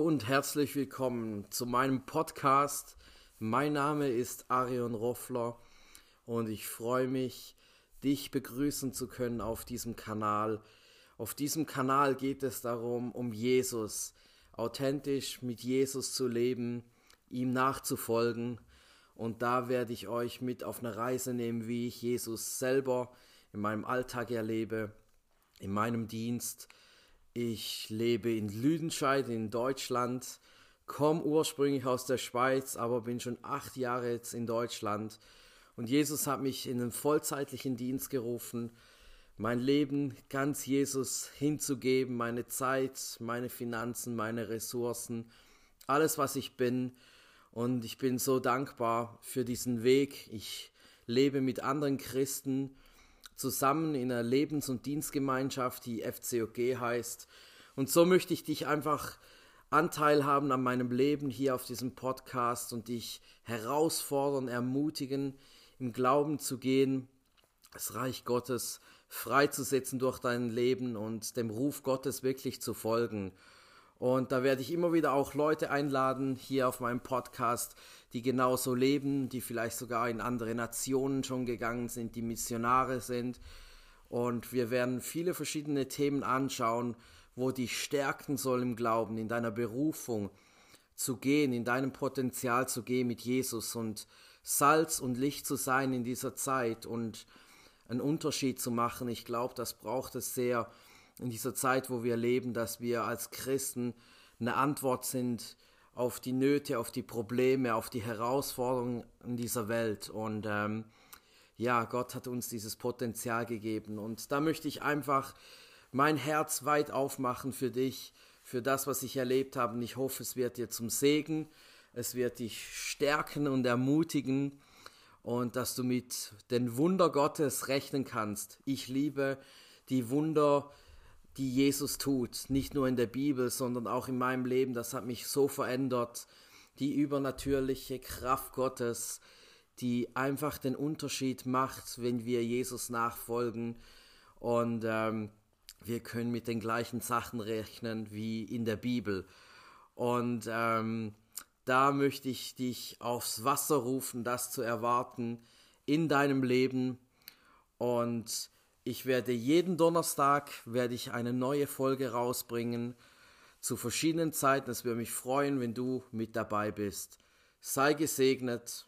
und herzlich willkommen zu meinem Podcast. Mein Name ist Arion Roffler und ich freue mich, dich begrüßen zu können auf diesem Kanal. Auf diesem Kanal geht es darum, um Jesus, authentisch mit Jesus zu leben, ihm nachzufolgen. Und da werde ich euch mit auf eine Reise nehmen, wie ich Jesus selber in meinem Alltag erlebe, in meinem Dienst ich lebe in Lüdenscheid in Deutschland, komme ursprünglich aus der Schweiz, aber bin schon acht Jahre jetzt in Deutschland. Und Jesus hat mich in einen vollzeitlichen Dienst gerufen, mein Leben ganz Jesus hinzugeben, meine Zeit, meine Finanzen, meine Ressourcen, alles, was ich bin. Und ich bin so dankbar für diesen Weg. Ich lebe mit anderen Christen zusammen in einer Lebens- und Dienstgemeinschaft, die FCOG heißt. Und so möchte ich dich einfach Anteil haben an meinem Leben hier auf diesem Podcast und dich herausfordern, ermutigen, im Glauben zu gehen, das Reich Gottes freizusetzen durch dein Leben und dem Ruf Gottes wirklich zu folgen. Und da werde ich immer wieder auch Leute einladen hier auf meinem Podcast, die genauso leben, die vielleicht sogar in andere Nationen schon gegangen sind, die Missionare sind. Und wir werden viele verschiedene Themen anschauen, wo dich stärken soll im Glauben, in deiner Berufung zu gehen, in deinem Potenzial zu gehen mit Jesus und Salz und Licht zu sein in dieser Zeit und einen Unterschied zu machen. Ich glaube, das braucht es sehr in dieser Zeit, wo wir leben, dass wir als Christen eine Antwort sind auf die Nöte, auf die Probleme, auf die Herausforderungen in dieser Welt. Und ähm, ja, Gott hat uns dieses Potenzial gegeben. Und da möchte ich einfach mein Herz weit aufmachen für dich, für das, was ich erlebt habe. Und ich hoffe, es wird dir zum Segen, es wird dich stärken und ermutigen und dass du mit den Wunder Gottes rechnen kannst. Ich liebe die Wunder, die Jesus tut, nicht nur in der Bibel, sondern auch in meinem Leben. Das hat mich so verändert. Die übernatürliche Kraft Gottes, die einfach den Unterschied macht, wenn wir Jesus nachfolgen. Und ähm, wir können mit den gleichen Sachen rechnen wie in der Bibel. Und ähm, da möchte ich dich aufs Wasser rufen, das zu erwarten in deinem Leben. Und ich werde jeden Donnerstag werde ich eine neue Folge rausbringen zu verschiedenen Zeiten. Es würde mich freuen, wenn du mit dabei bist. Sei gesegnet.